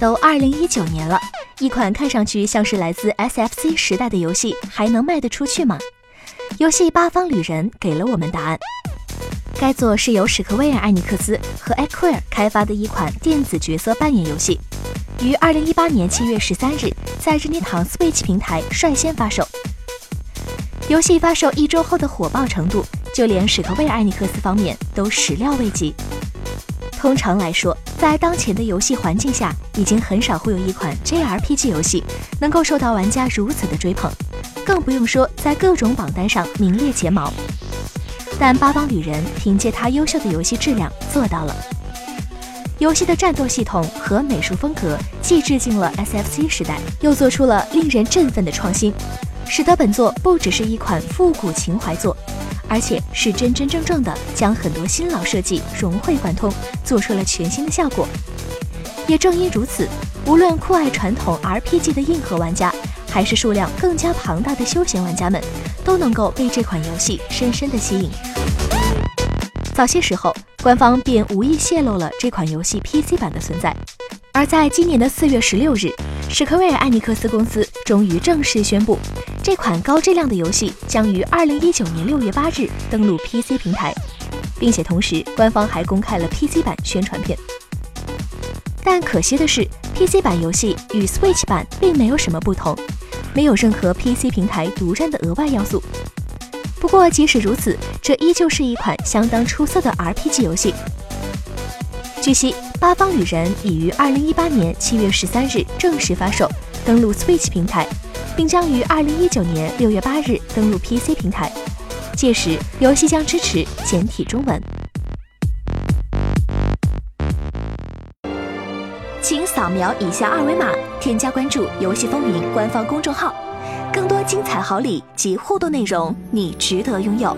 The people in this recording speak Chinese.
都二零一九年了，一款看上去像是来自 SFC 时代的游戏，还能卖得出去吗？游戏《八方旅人》给了我们答案。该作是由史克威尔艾尼克斯和 Acquire 开发的一款电子角色扮演游戏，于二零一八年七月十三日在任天堂 Switch 平台率先发售。游戏发售一周后的火爆程度，就连史克威尔艾尼克斯方面都始料未及。通常来说，在当前的游戏环境下，已经很少会有一款 JRPG 游戏能够受到玩家如此的追捧，更不用说在各种榜单上名列前茅。但八方旅人凭借它优秀的游戏质量做到了。游戏的战斗系统和美术风格既致敬了 SFC 时代，又做出了令人振奋的创新，使得本作不只是一款复古情怀作，而且是真真正正的将很多新老设计融会贯通，做出了全新的效果。也正因如此，无论酷爱传统 RPG 的硬核玩家，还是数量更加庞大的休闲玩家们，都能够被这款游戏深深的吸引。早些时候，官方便无意泄露了这款游戏 PC 版的存在，而在今年的四月十六日，史克威尔艾尼克斯公司终于正式宣布，这款高质量的游戏将于二零一九年六月八日登陆 PC 平台，并且同时官方还公开了 PC 版宣传片。但可惜的是，PC 版游戏与 Switch 版并没有什么不同，没有任何 PC 平台独占的额外要素。不过，即使如此，这依旧是一款相当出色的 RPG 游戏。据悉，《八方旅人》已于二零一八年七月十三日正式发售，登陆 Switch 平台，并将于二零一九年六月八日登陆 PC 平台。届时，游戏将支持简体中文。请扫描以下二维码，添加关注“游戏风云”官方公众号。更多精彩好礼及互动内容，你值得拥有。